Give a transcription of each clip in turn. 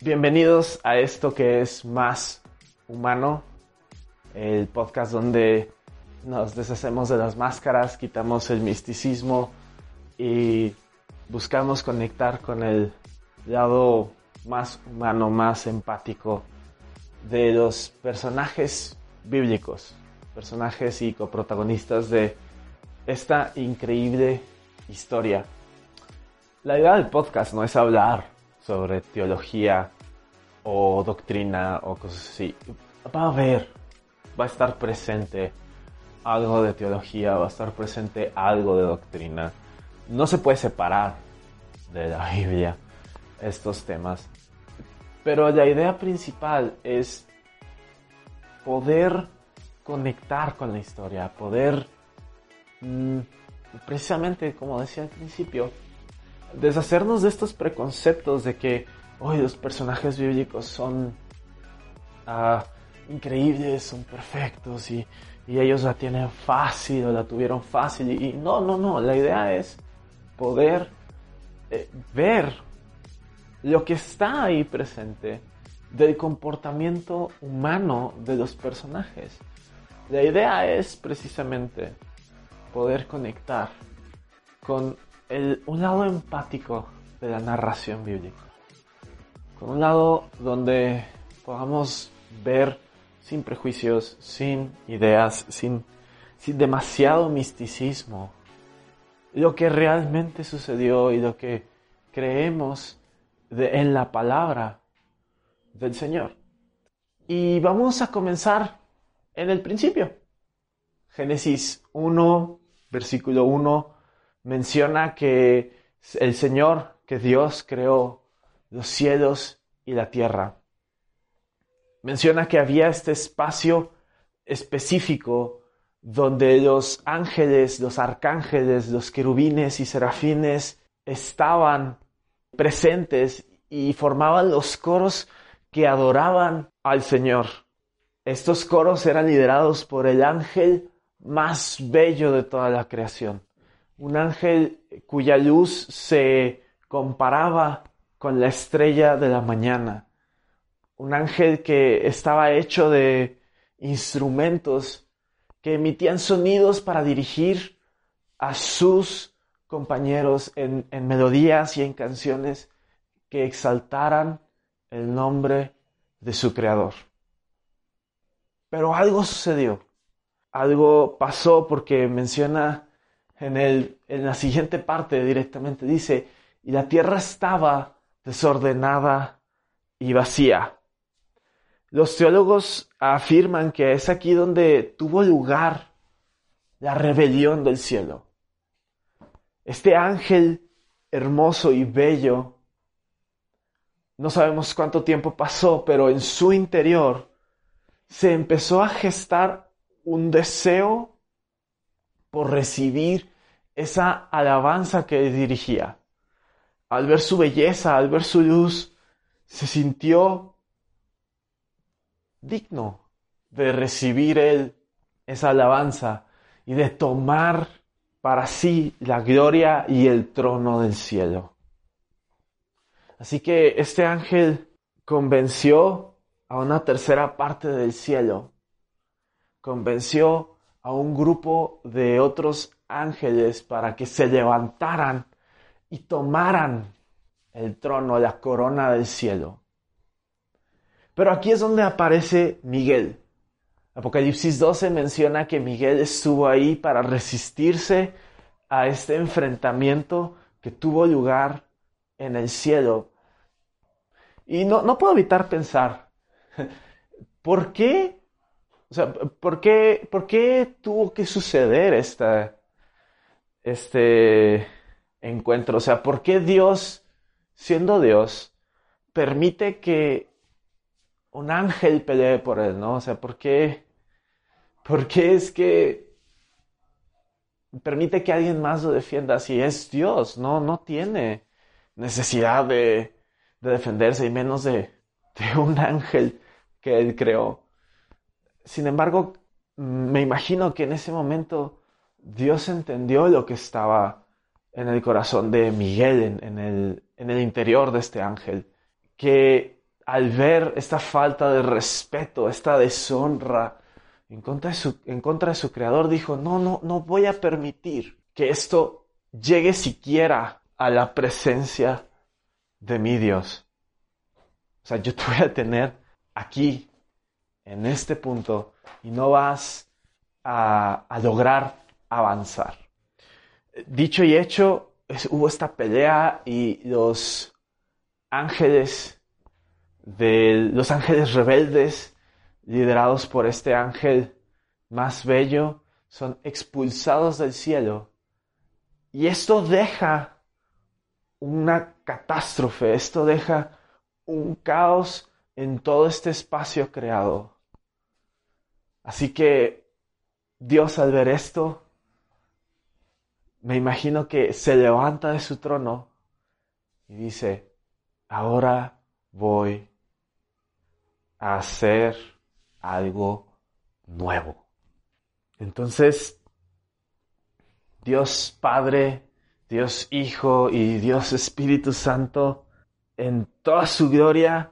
Bienvenidos a esto que es más humano, el podcast donde nos deshacemos de las máscaras, quitamos el misticismo y buscamos conectar con el lado más humano, más empático de los personajes bíblicos, personajes y coprotagonistas de esta increíble historia. La idea del podcast no es hablar sobre teología o doctrina o cosas así. Va a haber, va a estar presente algo de teología, va a estar presente algo de doctrina. No se puede separar de la Biblia estos temas. Pero la idea principal es poder conectar con la historia, poder, mm, precisamente como decía al principio, deshacernos de estos preconceptos de que hoy los personajes bíblicos son ah, increíbles, son perfectos y, ellos la tienen fácil o la tuvieron fácil. Y, no, no, no, la idea es poder eh, ver lo que está ahí presente del comportamiento humano de los personajes. La idea es precisamente poder conectar con el, un lado empático de la narración bíblica. Con un lado donde podamos ver sin prejuicios, sin ideas, sin, sin demasiado misticismo, lo que realmente sucedió y lo que creemos en la palabra del Señor. Y vamos a comenzar en el principio. Génesis 1, versículo 1, menciona que el Señor, que Dios creó los cielos y la tierra. Menciona que había este espacio específico donde los ángeles, los arcángeles, los querubines y serafines estaban presentes y formaban los coros que adoraban al Señor. Estos coros eran liderados por el ángel más bello de toda la creación. Un ángel cuya luz se comparaba con la estrella de la mañana. Un ángel que estaba hecho de instrumentos que emitían sonidos para dirigir a sus compañeros en, en melodías y en canciones que exaltaran el nombre de su creador. Pero algo sucedió, algo pasó porque menciona en, el, en la siguiente parte directamente, dice, y la tierra estaba desordenada y vacía. Los teólogos afirman que es aquí donde tuvo lugar la rebelión del cielo. Este ángel hermoso y bello no sabemos cuánto tiempo pasó, pero en su interior se empezó a gestar un deseo por recibir esa alabanza que dirigía. Al ver su belleza, al ver su luz, se sintió digno de recibir él esa alabanza y de tomar para sí la gloria y el trono del cielo. Así que este ángel convenció a una tercera parte del cielo, convenció a un grupo de otros ángeles para que se levantaran y tomaran el trono, la corona del cielo. Pero aquí es donde aparece Miguel. Apocalipsis 12 menciona que Miguel estuvo ahí para resistirse a este enfrentamiento que tuvo lugar en el cielo. Y no, no puedo evitar pensar, ¿por qué? O sea, ¿por qué, por qué tuvo que suceder esta, este encuentro? O sea, ¿por qué Dios, siendo Dios, permite que un ángel pelee por él, ¿no? O sea, ¿por qué, por qué es que permite que alguien más lo defienda si es Dios? No, no tiene necesidad de, defenderse y menos de, de un ángel que él creó. Sin embargo, me imagino que en ese momento Dios entendió lo que estaba en el corazón de Miguel, en, el, interior de este ángel, que al ver esta falta de respeto, esta deshonra en contra de su, en contra de su creador, dijo, no, no, no voy a permitir que esto llegue siquiera a la presencia de mi Dios. O sea, yo te voy a tener aquí, en este punto, y no vas a, a lograr avanzar. Dicho y hecho, hubo esta pelea y los ángeles de los ángeles rebeldes liderados por este ángel más bello son expulsados del cielo y esto deja una catástrofe, esto deja un caos en todo este espacio creado. Así que Dios al ver esto me imagino que se levanta de su trono y dice, ahora voy a hacer algo nuevo. Entonces, Dios Padre, Dios Hijo y Dios Espíritu Santo, en toda su gloria,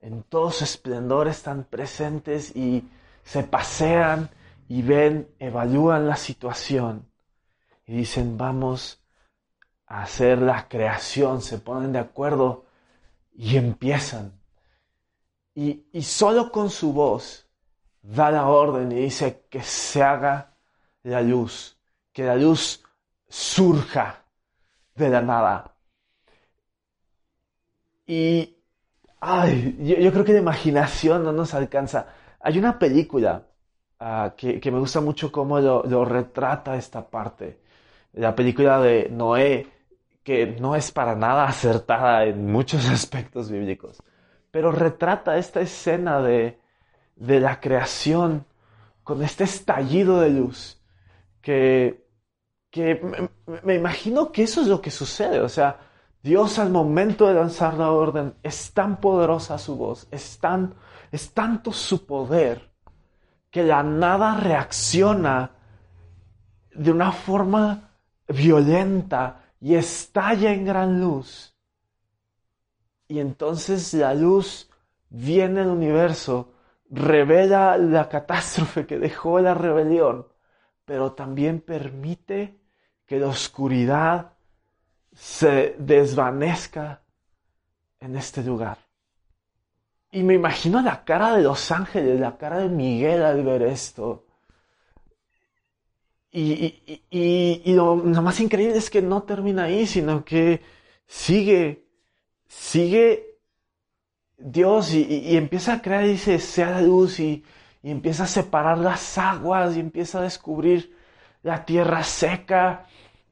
en todo su esplendor, están presentes y se pasean y ven, evalúan la situación y dicen, vamos a hacer la creación, se ponen de acuerdo y empiezan. Y, y solo con su voz da la orden y dice que se haga la luz, que la luz surja de la nada. Y ay, yo, creo que la imaginación no nos alcanza. Hay una película ah, que, me gusta mucho cómo lo retrata esta parte. La película de Noé, que no es para nada acertada en muchos aspectos bíblicos, pero retrata esta escena de, de la creación con este estallido de luz que, que me, imagino que eso es lo que sucede, o sea, Dios al momento de lanzar la orden es tan poderosa su voz, es, tan, es tanto su poder que la nada reacciona de una forma violenta y estalla en gran luz. Y entonces la luz viene al universo, revela la catástrofe que dejó la rebelión, pero también permite que la oscuridad se desvanezca en este lugar. Y me imagino la cara de los ángeles, la cara de Miguel al ver esto. Y, lo, más increíble es que no termina ahí, sino que sigue, sigue Dios y, empieza a crear y dice, sea la luz y, empieza a separar las aguas y empieza a descubrir la tierra seca,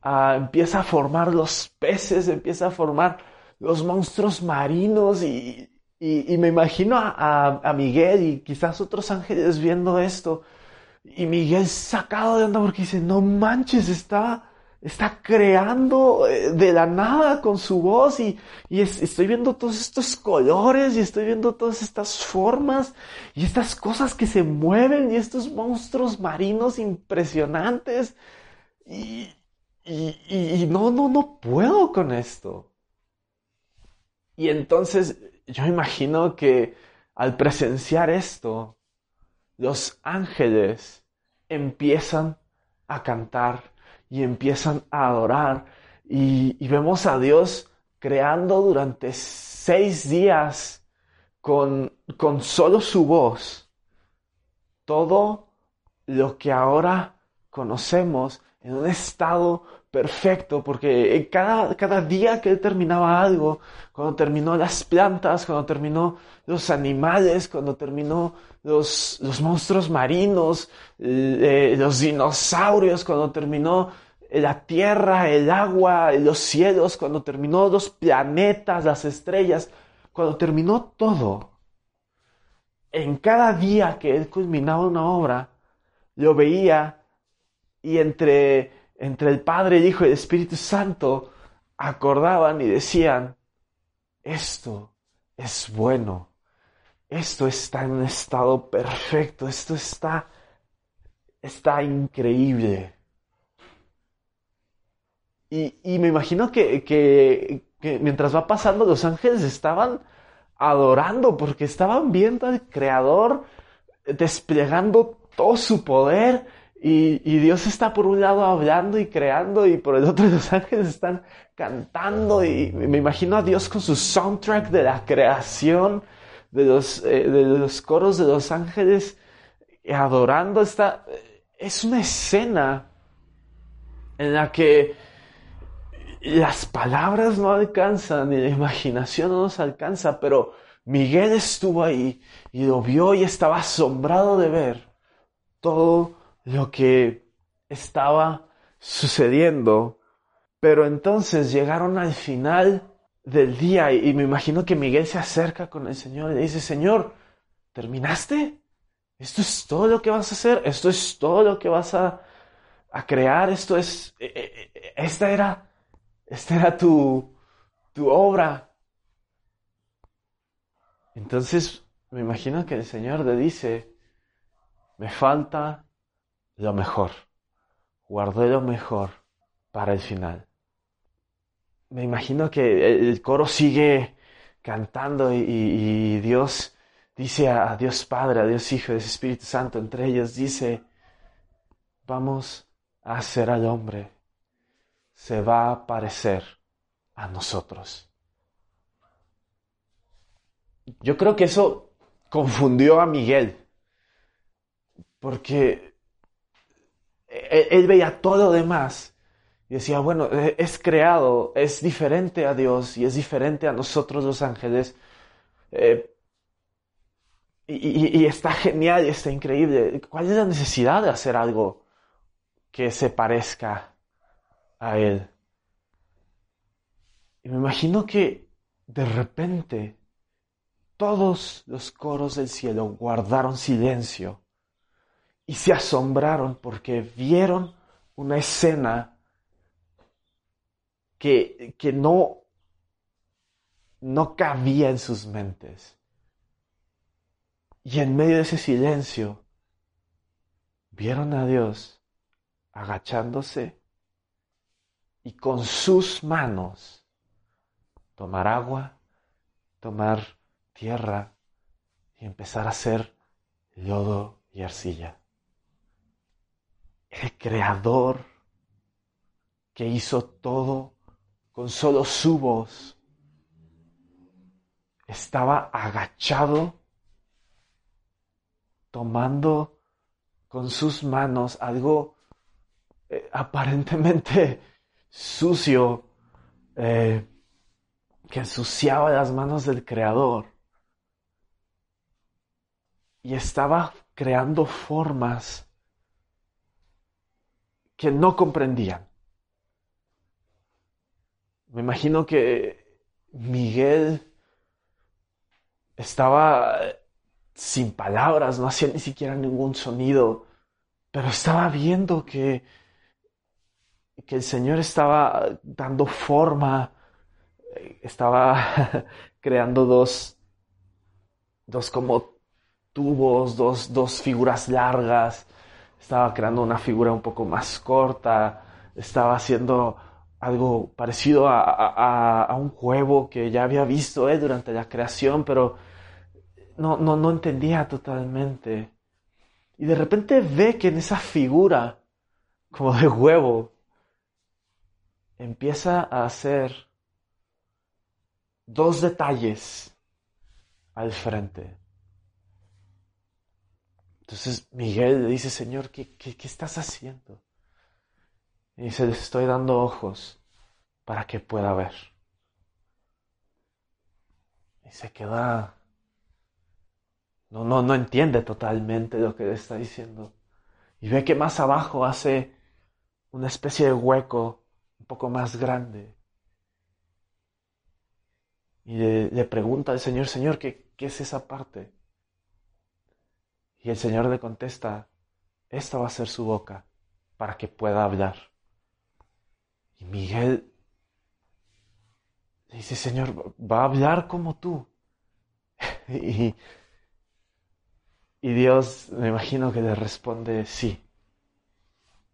ah, empieza a formar los peces, empieza a formar los monstruos marinos y, me imagino a, a Miguel y quizás otros ángeles viendo esto. Y Miguel sacado de onda porque dice, no manches, está, está creando eh, de la nada con su voz y, y estoy viendo todos estos colores y estoy viendo todas estas formas y estas cosas que se mueven y estos monstruos marinos impresionantes y, y, y no, no, no puedo con esto. Y entonces yo imagino que al presenciar esto, los ángeles empiezan a cantar y empiezan a adorar y, vemos a Dios creando durante seis días con, con solo su voz todo lo que ahora conocemos en un estado perfecto, porque cada, cada día que él terminaba algo, cuando terminó las plantas, cuando terminó los animales, cuando terminó los, los monstruos marinos, eh, los dinosaurios, cuando terminó la tierra, el agua, los cielos, cuando terminó los planetas, las estrellas, cuando terminó todo, en cada día que él culminaba una obra, lo veía y entre, entre el Padre, el Hijo y el Espíritu Santo acordaban y decían, esto es bueno, esto está en un estado perfecto, esto está, está increíble. Y, me imagino que, que, mientras va pasando, los ángeles estaban adorando porque estaban viendo al Creador desplegando todo su poder y, Dios está por un lado hablando y creando y por el otro los ángeles están cantando y me imagino a Dios con su soundtrack de la creación, de los, eh, de los coros de los ángeles adorando. Esta, es una escena en la que las palabras no alcanzan y la imaginación no nos alcanza, pero Miguel estuvo ahí y lo vio y estaba asombrado de ver todo lo que estaba sucediendo. Pero entonces llegaron al final del día y, me imagino que Miguel se acerca con el Señor y le dice, Señor, ¿terminaste? ¿Esto es todo lo que vas a hacer? ¿Esto es todo lo que vas a, crear? Esto es, eh, eh, eh, esta era, esta era tu, tu obra. Entonces me imagino que el Señor le dice, me falta lo mejor. Guardé lo mejor para el final. Me imagino que el coro sigue cantando y, Dios dice a, Dios Padre, a Dios Hijo, a Dios Espíritu Santo, entre ellos dice, vamos a hacer al hombre, se va a parecer a nosotros. Yo creo que eso confundió a Miguel, porque él, veía todo lo demás y decía, bueno, e, es creado, es diferente a Dios y es diferente a nosotros los ángeles. Eh, y, está genial y está increíble. ¿Cuál es la necesidad de hacer algo que se parezca a Él? Y me imagino que de repente todos los coros del cielo guardaron silencio y se asombraron porque vieron una escena que, que no, no cabía en sus mentes. Y en medio de ese silencio, vieron a Dios agachándose y con sus manos tomar agua, tomar tierra y empezar a hacer lodo y arcilla el creador que hizo todo con solo su voz, estaba agachado, tomando con sus manos algo eh, aparentemente sucio, eh, que ensuciaba las manos del Creador. Y estaba creando formas que no comprendían. Me imagino que Miguel estaba sin palabras, no hacía ni siquiera ningún sonido, pero estaba viendo que, que el Señor estaba dando forma, estaba creando dos, dos como tubos, dos, dos figuras largas, estaba creando una figura un poco más corta, estaba haciendo algo parecido a, un huevo que ya había visto él durante la creación, pero no, no, no entendía totalmente. Y de repente ve que en esa figura, como de huevo, empieza a hacer dos detalles al frente. Entonces Miguel le dice, Señor, ¿qué, qué, estás haciendo? Y dice, les estoy dando ojos para que pueda ver. Y se queda, no, no, no entiende totalmente lo que le está diciendo. Y ve que más abajo hace una especie de hueco un poco más grande. Y le, pregunta al Señor, Señor, ¿qué, ¿qué es esa parte? Y el Señor le contesta, esta va a ser su boca para que pueda hablar. Y Miguel dice, Señor, va a hablar como tú. y, y Dios, me imagino que le responde, sí,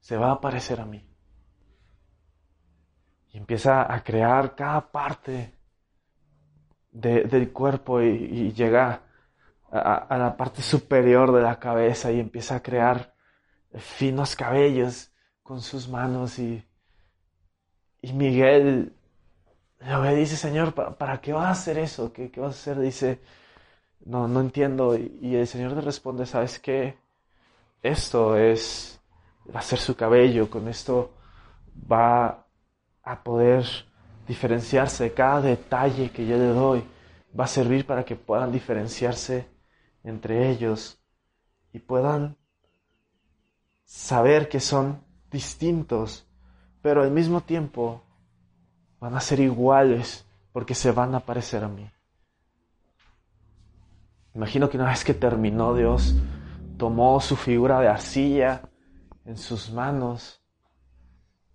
se va a parecer a mí. Y empieza a crear cada parte del cuerpo y, llega a, la parte superior de la cabeza y empieza a crear finos cabellos con sus manos y, y Miguel y dice, Señor, ¿para, qué vas a hacer eso? ¿Qué, vas a hacer? Dice, no, no entiendo. Y, el Señor le responde, ¿sabes qué? Esto es, va a ser su cabello, con esto va a poder diferenciarse. Cada detalle que yo le doy va a servir para que puedan diferenciarse entre ellos y puedan saber que son distintos, pero al mismo tiempo van a ser iguales porque se van a parecer a mí. Imagino que una vez que terminó Dios, tomó su figura de arcilla en sus manos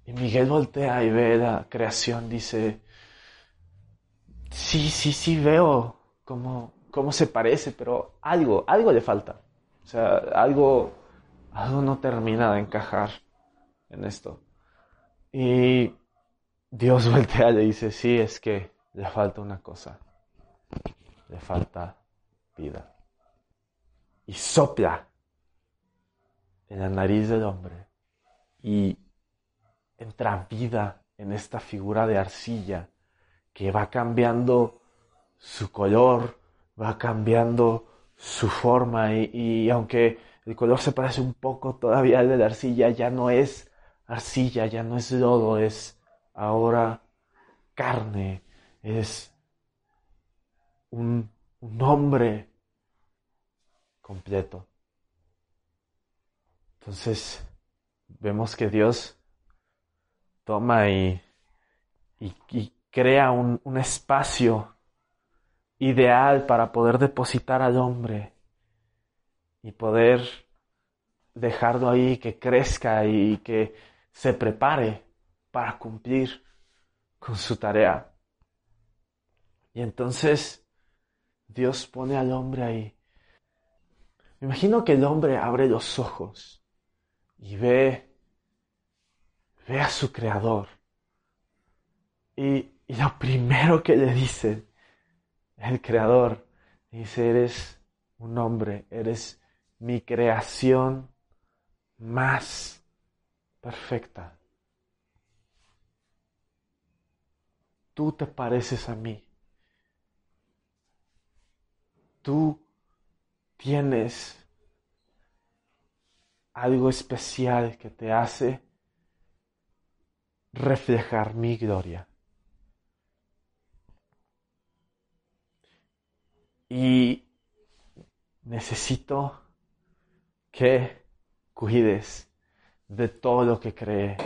y Miguel voltea y ve la creación, dice, sí, sí, sí veo cómo, cómo se parece, pero algo, algo le falta. O sea, algo, algo no termina de encajar en esto. Y Dios voltea y le dice, sí, es que le falta una cosa. Le falta vida. Y sopla en la nariz del hombre y entra vida en esta figura de arcilla que va cambiando su color, va cambiando su forma y, y, aunque el color se parece un poco todavía al de la arcilla, ya no es arcilla, ya no es lodo, es ahora carne, es un, un hombre completo. Entonces vemos que Dios toma y, y, crea un, un espacio ideal para poder depositar al hombre y poder dejarlo ahí que crezca y que se prepare para cumplir con su tarea. Y entonces Dios pone al hombre ahí. Me imagino que el hombre abre los ojos y ve, ve a su creador. Y, y lo primero que le dice el creador, dice, eres un hombre, eres mi creación más perfecta. Tú te pareces a mí. Tú tienes algo especial que te hace reflejar mi gloria. Y necesito que cuides de todo lo que cree.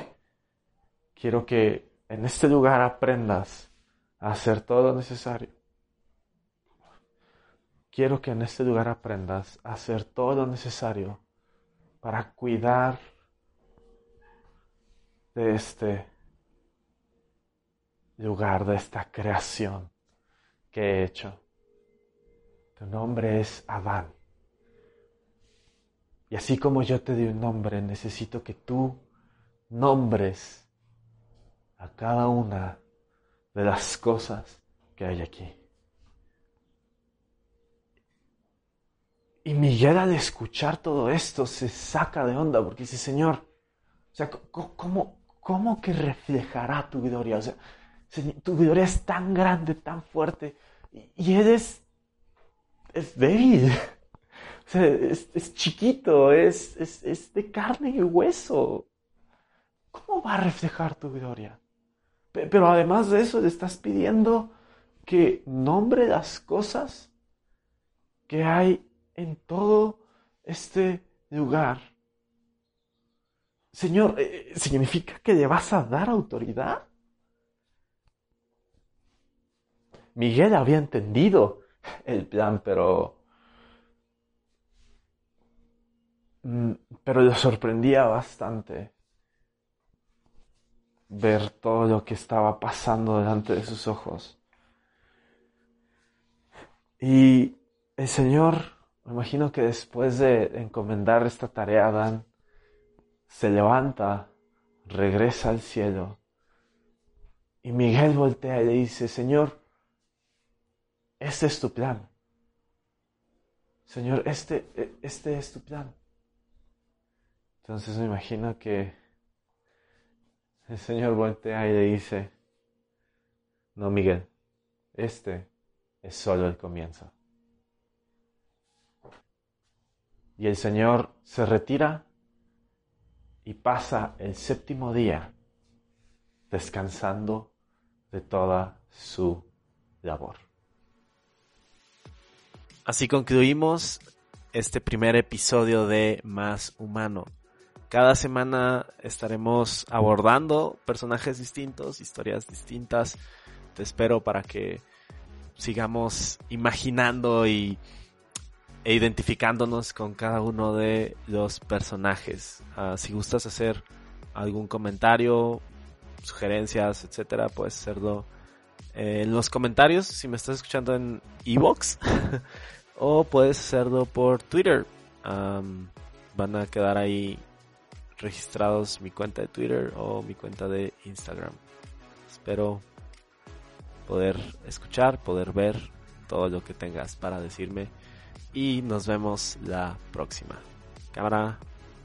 Quiero que en este lugar aprendas a hacer todo lo necesario. Quiero que en este lugar aprendas a hacer todo lo necesario para cuidar de este lugar, de esta creación que he hecho. Tu nombre es Adán. Y así como yo te di un nombre, necesito que tú nombres a cada una de las cosas que hay aquí. Y Miguel al escuchar todo esto se saca de onda porque dice, Señor, o sea, ¿cómo, cómo que reflejará tu gloria? O sea, tu gloria es tan grande, tan fuerte y, eres es débil es, chiquito, es, es, de carne y hueso. ¿Cómo va a reflejar tu gloria? Pero además de eso, le estás pidiendo que nombre las cosas que hay en todo este lugar. Señor, eh, ¿significa que le vas a dar autoridad? Miguel había entendido el plan, pero Mm, pero le sorprendía bastante ver todo lo que estaba pasando delante de sus ojos. Y el Señor, me imagino que después de encomendar esta tarea a Adán, se levanta, regresa al cielo. Y Miguel voltea y le dice, Señor, este es tu plan. Señor, este, e, este es tu plan. Entonces me imagino que el Señor voltea y le dice, no, Miguel, este es solo el comienzo. Y el Señor se retira y pasa el séptimo día descansando de toda su labor. Así concluimos este primer episodio de Más Humano. Cada semana estaremos abordando personajes distintos, historias distintas. Te espero para que sigamos imaginando y e identificándonos con cada uno de los personajes. Ah, si gustas hacer algún comentario, sugerencias, etcétera, puedes hacerlo eh, en los comentarios si me estás escuchando en Evox o puedes hacerlo por Twitter. van a quedar ahí registrados mi cuenta de Twitter o mi cuenta de Instagram. Espero poder escuchar, poder ver todo lo que tengas para decirme y nos vemos la próxima. Cámara,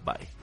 bye.